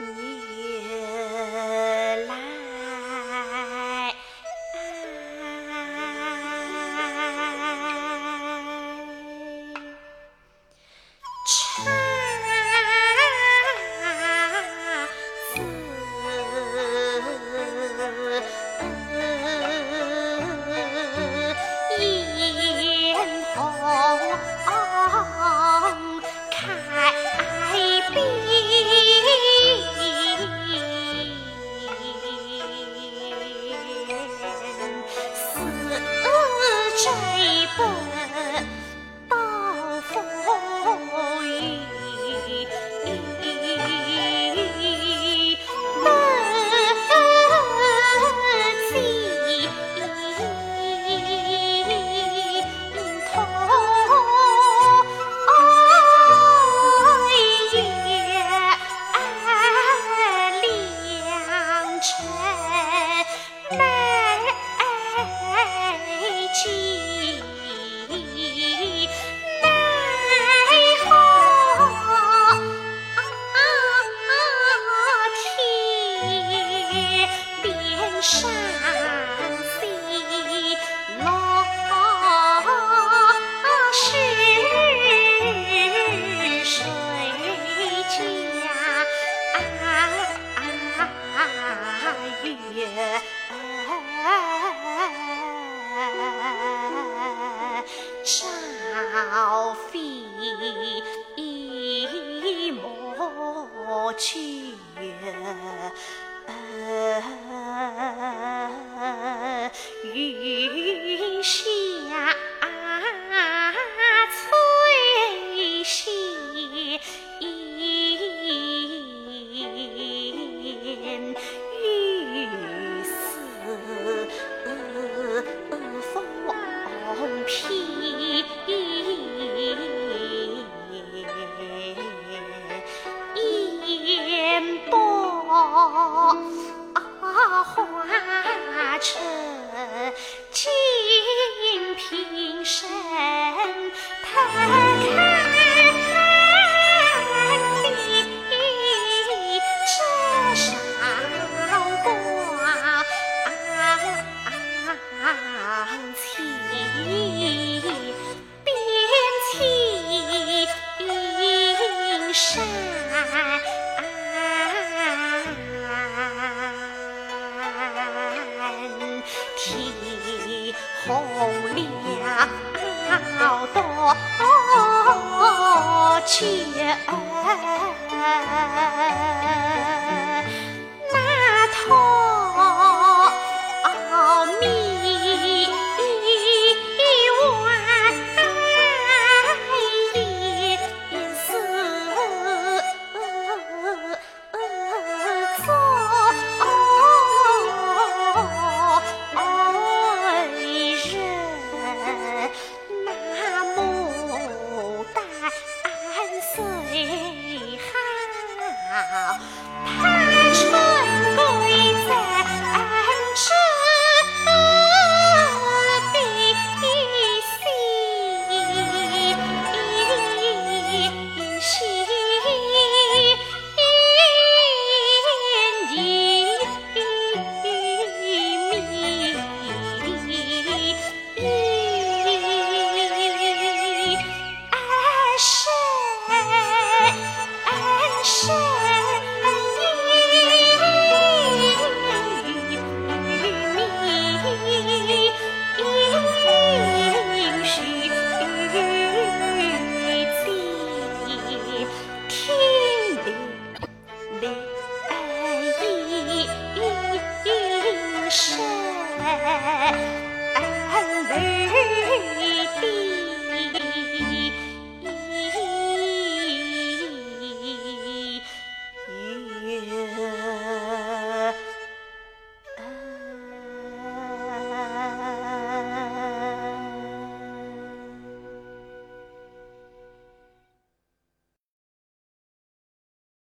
月来爱唱此红红了多情。shit.